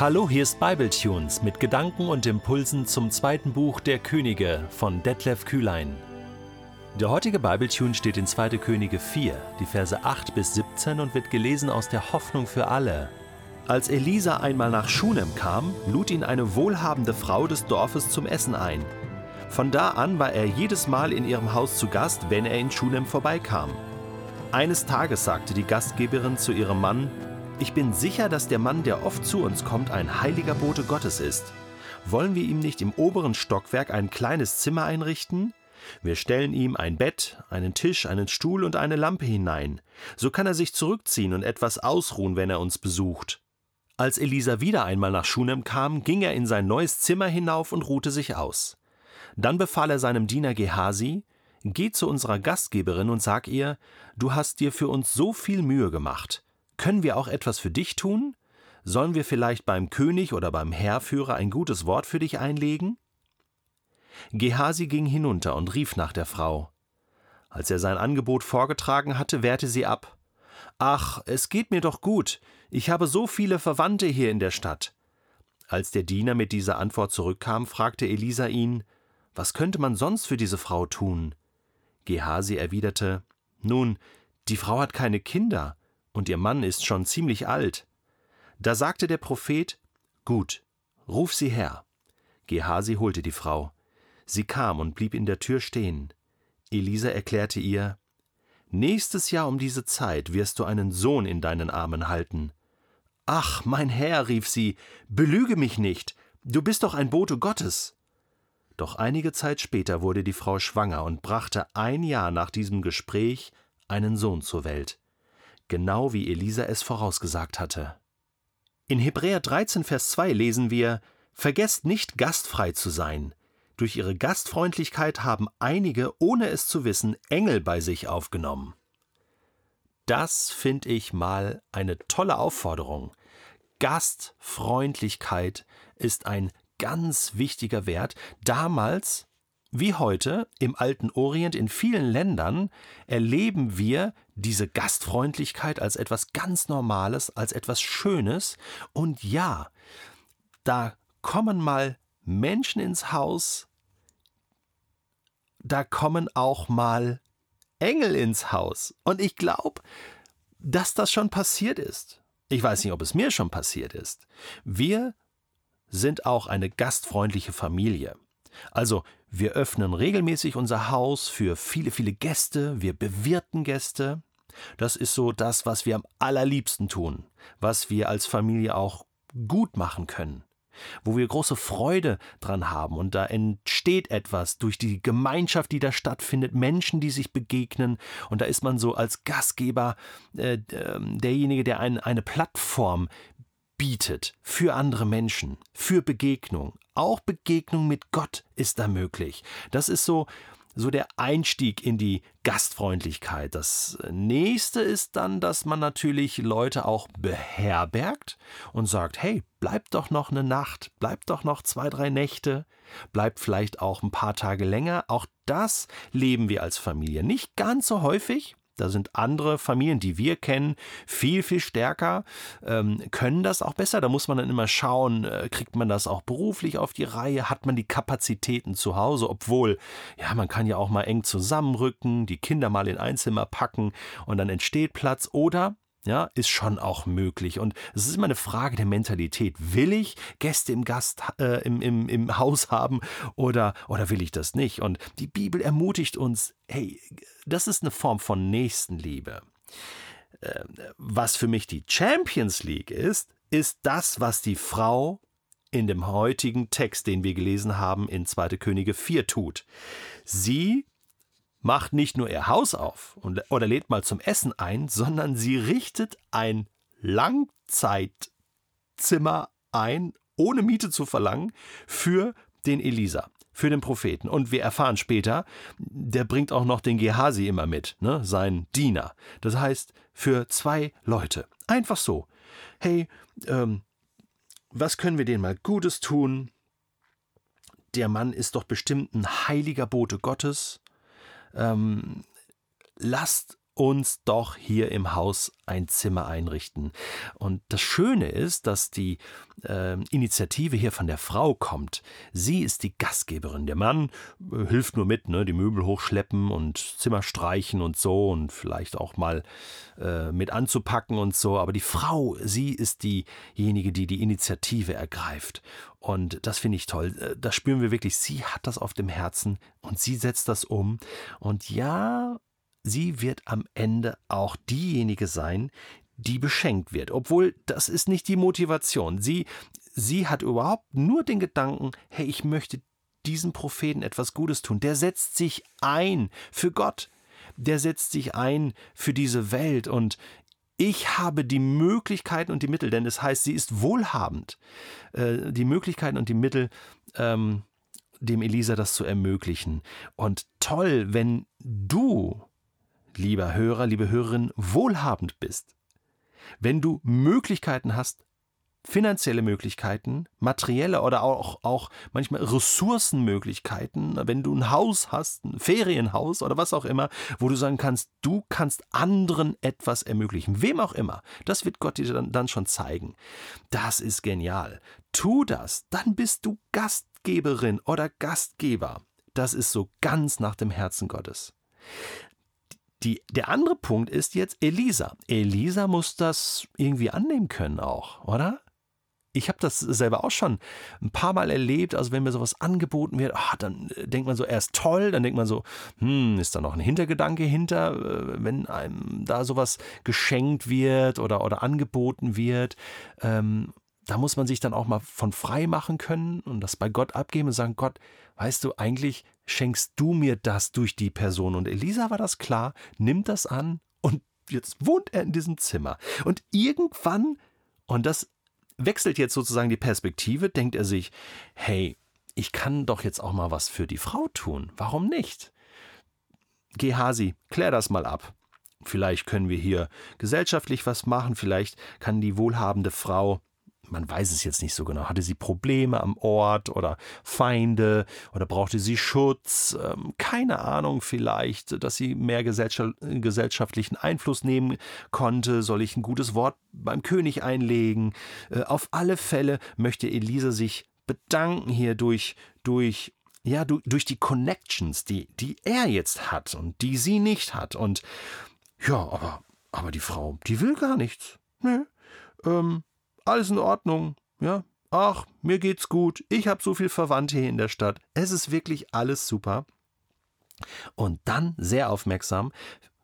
Hallo, hier ist Bibletunes mit Gedanken und Impulsen zum zweiten Buch der Könige von Detlef Kühlein. Der heutige Bibletune steht in 2. Könige 4, die Verse 8 bis 17 und wird gelesen aus der Hoffnung für alle. Als Elisa einmal nach Schunem kam, lud ihn eine wohlhabende Frau des Dorfes zum Essen ein. Von da an war er jedes Mal in ihrem Haus zu Gast, wenn er in Schunem vorbeikam. Eines Tages sagte die Gastgeberin zu ihrem Mann, ich bin sicher, dass der Mann, der oft zu uns kommt, ein heiliger Bote Gottes ist. Wollen wir ihm nicht im oberen Stockwerk ein kleines Zimmer einrichten? Wir stellen ihm ein Bett, einen Tisch, einen Stuhl und eine Lampe hinein. So kann er sich zurückziehen und etwas ausruhen, wenn er uns besucht. Als Elisa wieder einmal nach Schunem kam, ging er in sein neues Zimmer hinauf und ruhte sich aus. Dann befahl er seinem Diener Gehasi, Geh zu unserer Gastgeberin und sag ihr, du hast dir für uns so viel Mühe gemacht. Können wir auch etwas für dich tun? Sollen wir vielleicht beim König oder beim Heerführer ein gutes Wort für dich einlegen? Gehasi ging hinunter und rief nach der Frau. Als er sein Angebot vorgetragen hatte, wehrte sie ab. Ach, es geht mir doch gut. Ich habe so viele Verwandte hier in der Stadt. Als der Diener mit dieser Antwort zurückkam, fragte Elisa ihn, was könnte man sonst für diese Frau tun? Gehasi erwiderte, Nun, die Frau hat keine Kinder, und ihr Mann ist schon ziemlich alt. Da sagte der Prophet, Gut, ruf sie her. Gehasi holte die Frau. Sie kam und blieb in der Tür stehen. Elisa erklärte ihr, Nächstes Jahr um diese Zeit wirst du einen Sohn in deinen Armen halten. Ach, mein Herr, rief sie, belüge mich nicht, du bist doch ein Bote Gottes. Doch einige Zeit später wurde die Frau schwanger und brachte ein Jahr nach diesem Gespräch einen Sohn zur Welt genau wie Elisa es vorausgesagt hatte. In Hebräer 13, Vers 2 lesen wir: Vergesst nicht, gastfrei zu sein. Durch ihre Gastfreundlichkeit haben einige, ohne es zu wissen, Engel bei sich aufgenommen. Das finde ich mal eine tolle Aufforderung. Gastfreundlichkeit ist ein ganz wichtiger Wert. Damals wie heute im alten Orient in vielen Ländern erleben wir diese Gastfreundlichkeit als etwas ganz Normales, als etwas Schönes. Und ja, da kommen mal Menschen ins Haus, da kommen auch mal Engel ins Haus. Und ich glaube, dass das schon passiert ist. Ich weiß nicht, ob es mir schon passiert ist. Wir sind auch eine gastfreundliche Familie. Also wir öffnen regelmäßig unser Haus für viele, viele Gäste, wir bewirten Gäste. Das ist so das, was wir am allerliebsten tun, was wir als Familie auch gut machen können, wo wir große Freude dran haben. Und da entsteht etwas durch die Gemeinschaft, die da stattfindet, Menschen, die sich begegnen. Und da ist man so als Gastgeber äh, ähm, derjenige, der ein, eine Plattform bietet für andere Menschen, für Begegnung. Auch Begegnung mit Gott ist da möglich. Das ist so, so der Einstieg in die Gastfreundlichkeit. Das nächste ist dann, dass man natürlich Leute auch beherbergt und sagt, hey, bleibt doch noch eine Nacht, bleibt doch noch zwei, drei Nächte, bleibt vielleicht auch ein paar Tage länger. Auch das leben wir als Familie. Nicht ganz so häufig, da sind andere Familien, die wir kennen, viel, viel stärker, ähm, können das auch besser. Da muss man dann immer schauen, äh, kriegt man das auch beruflich auf die Reihe, hat man die Kapazitäten zu Hause, obwohl, ja, man kann ja auch mal eng zusammenrücken, die Kinder mal in ein Zimmer packen und dann entsteht Platz. Oder ja, ist schon auch möglich. Und es ist immer eine Frage der Mentalität. Will ich Gäste im Gast, äh, im, im, im Haus haben oder, oder will ich das nicht? Und die Bibel ermutigt uns, hey, das ist eine Form von Nächstenliebe. Äh, was für mich die Champions League ist, ist das, was die Frau in dem heutigen Text, den wir gelesen haben, in 2. Könige 4 tut. Sie macht nicht nur ihr Haus auf und, oder lädt mal zum Essen ein, sondern sie richtet ein Langzeitzimmer ein, ohne Miete zu verlangen, für den Elisa, für den Propheten. Und wir erfahren später, der bringt auch noch den Gehasi immer mit, ne, sein Diener. Das heißt, für zwei Leute. Einfach so. Hey, ähm, was können wir denen mal Gutes tun? Der Mann ist doch bestimmt ein heiliger Bote Gottes ähm, lasst uns doch hier im Haus ein Zimmer einrichten. Und das Schöne ist, dass die äh, Initiative hier von der Frau kommt. Sie ist die Gastgeberin. Der Mann äh, hilft nur mit, ne, die Möbel hochschleppen und Zimmer streichen und so und vielleicht auch mal äh, mit anzupacken und so. Aber die Frau, sie ist diejenige, die die Initiative ergreift. Und das finde ich toll. Äh, das spüren wir wirklich. Sie hat das auf dem Herzen und sie setzt das um. Und ja, sie wird am Ende auch diejenige sein, die beschenkt wird. Obwohl das ist nicht die Motivation. Sie, sie hat überhaupt nur den Gedanken, hey, ich möchte diesem Propheten etwas Gutes tun. Der setzt sich ein für Gott. Der setzt sich ein für diese Welt und ich habe die Möglichkeiten und die Mittel, denn es heißt, sie ist wohlhabend, äh, die Möglichkeiten und die Mittel, ähm, dem Elisa das zu ermöglichen. Und toll, wenn du lieber Hörer, liebe Hörerin, wohlhabend bist, wenn du Möglichkeiten hast, finanzielle Möglichkeiten, materielle oder auch, auch manchmal Ressourcenmöglichkeiten, wenn du ein Haus hast, ein Ferienhaus oder was auch immer, wo du sagen kannst, du kannst anderen etwas ermöglichen, wem auch immer. Das wird Gott dir dann, dann schon zeigen. Das ist genial. Tu das, dann bist du Gastgeberin oder Gastgeber. Das ist so ganz nach dem Herzen Gottes. Die, der andere Punkt ist jetzt Elisa. Elisa muss das irgendwie annehmen können auch, oder? Ich habe das selber auch schon ein paar Mal erlebt. Also wenn mir sowas angeboten wird, ach, dann äh, denkt man so, er ist toll. Dann denkt man so, hm, ist da noch ein Hintergedanke hinter, äh, wenn einem da sowas geschenkt wird oder, oder angeboten wird. Ähm, da muss man sich dann auch mal von frei machen können und das bei Gott abgeben und sagen, Gott, weißt du, eigentlich schenkst du mir das durch die Person. Und Elisa war das klar, nimmt das an und jetzt wohnt er in diesem Zimmer. Und irgendwann, und das wechselt jetzt sozusagen die Perspektive, denkt er sich, hey, ich kann doch jetzt auch mal was für die Frau tun. Warum nicht? Gehasi, klär das mal ab. Vielleicht können wir hier gesellschaftlich was machen, vielleicht kann die wohlhabende Frau man weiß es jetzt nicht so genau. Hatte sie Probleme am Ort oder Feinde oder brauchte sie Schutz? Ähm, keine Ahnung, vielleicht, dass sie mehr gesellschaftlichen Einfluss nehmen konnte. Soll ich ein gutes Wort beim König einlegen? Äh, auf alle Fälle möchte Elisa sich bedanken hier durch, durch ja, durch die Connections, die, die er jetzt hat und die sie nicht hat. Und ja, aber, aber die Frau, die will gar nichts. Nö. Ähm, alles in Ordnung, ja. Ach, mir geht's gut, ich habe so viel Verwandte hier in der Stadt. Es ist wirklich alles super. Und dann, sehr aufmerksam,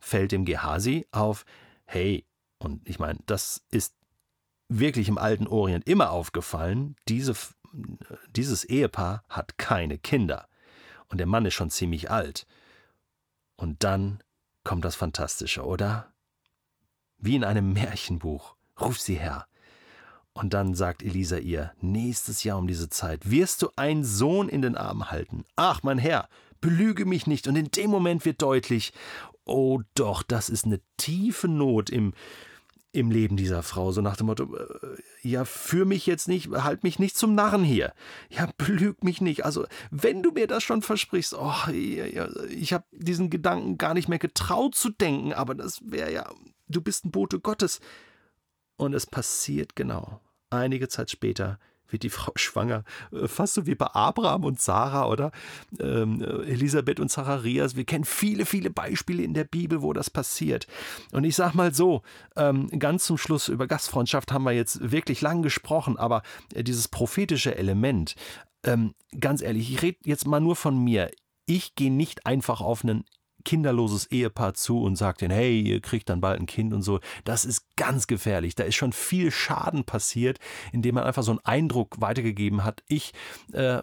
fällt dem Gehasi auf, hey, und ich meine, das ist wirklich im alten Orient immer aufgefallen, diese, dieses Ehepaar hat keine Kinder. Und der Mann ist schon ziemlich alt. Und dann kommt das Fantastische, oder? Wie in einem Märchenbuch. Ruf sie her. Und dann sagt Elisa ihr, nächstes Jahr um diese Zeit wirst du einen Sohn in den Arm halten. Ach, mein Herr, belüge mich nicht. Und in dem Moment wird deutlich, oh doch, das ist eine tiefe Not im, im Leben dieser Frau. So nach dem Motto, äh, ja, führ mich jetzt nicht, halt mich nicht zum Narren hier. Ja, belüg mich nicht. Also, wenn du mir das schon versprichst, oh, ich habe diesen Gedanken gar nicht mehr getraut zu denken, aber das wäre ja, du bist ein Bote Gottes. Und es passiert genau. Einige Zeit später wird die Frau schwanger. Äh, fast so wie bei Abraham und Sarah oder ähm, Elisabeth und Zacharias. Wir kennen viele, viele Beispiele in der Bibel, wo das passiert. Und ich sag mal so, ähm, ganz zum Schluss über Gastfreundschaft haben wir jetzt wirklich lang gesprochen, aber äh, dieses prophetische Element, ähm, ganz ehrlich, ich rede jetzt mal nur von mir. Ich gehe nicht einfach auf einen kinderloses Ehepaar zu und sagt ihnen, hey, ihr kriegt dann bald ein Kind und so. Das ist ganz gefährlich. Da ist schon viel Schaden passiert, indem man einfach so einen Eindruck weitergegeben hat. Ich äh,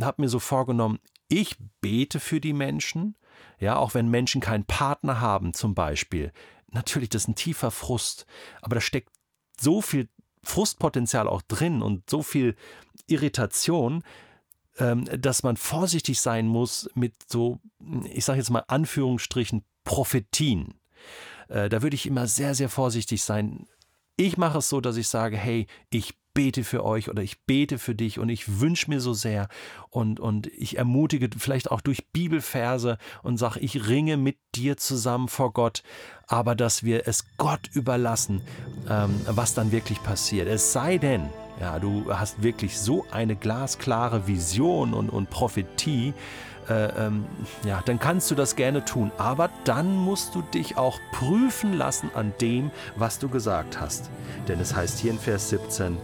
habe mir so vorgenommen, ich bete für die Menschen, ja, auch wenn Menschen keinen Partner haben zum Beispiel. Natürlich, das ist ein tiefer Frust, aber da steckt so viel Frustpotenzial auch drin und so viel Irritation, dass man vorsichtig sein muss mit so, ich sage jetzt mal Anführungsstrichen, Prophetien. Äh, da würde ich immer sehr, sehr vorsichtig sein. Ich mache es so, dass ich sage, hey, ich bete für euch oder ich bete für dich und ich wünsche mir so sehr und, und ich ermutige vielleicht auch durch Bibelverse und sage, ich ringe mit dir zusammen vor Gott, aber dass wir es Gott überlassen, ähm, was dann wirklich passiert. Es sei denn, ja, du hast wirklich so eine glasklare Vision und, und Prophetie, äh, ähm, ja, dann kannst du das gerne tun. Aber dann musst du dich auch prüfen lassen an dem, was du gesagt hast. Denn es heißt hier in Vers 17,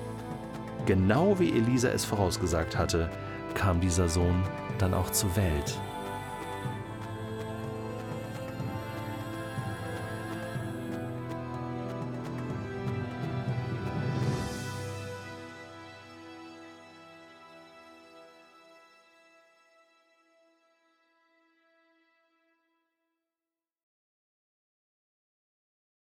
genau wie Elisa es vorausgesagt hatte, kam dieser Sohn dann auch zur Welt.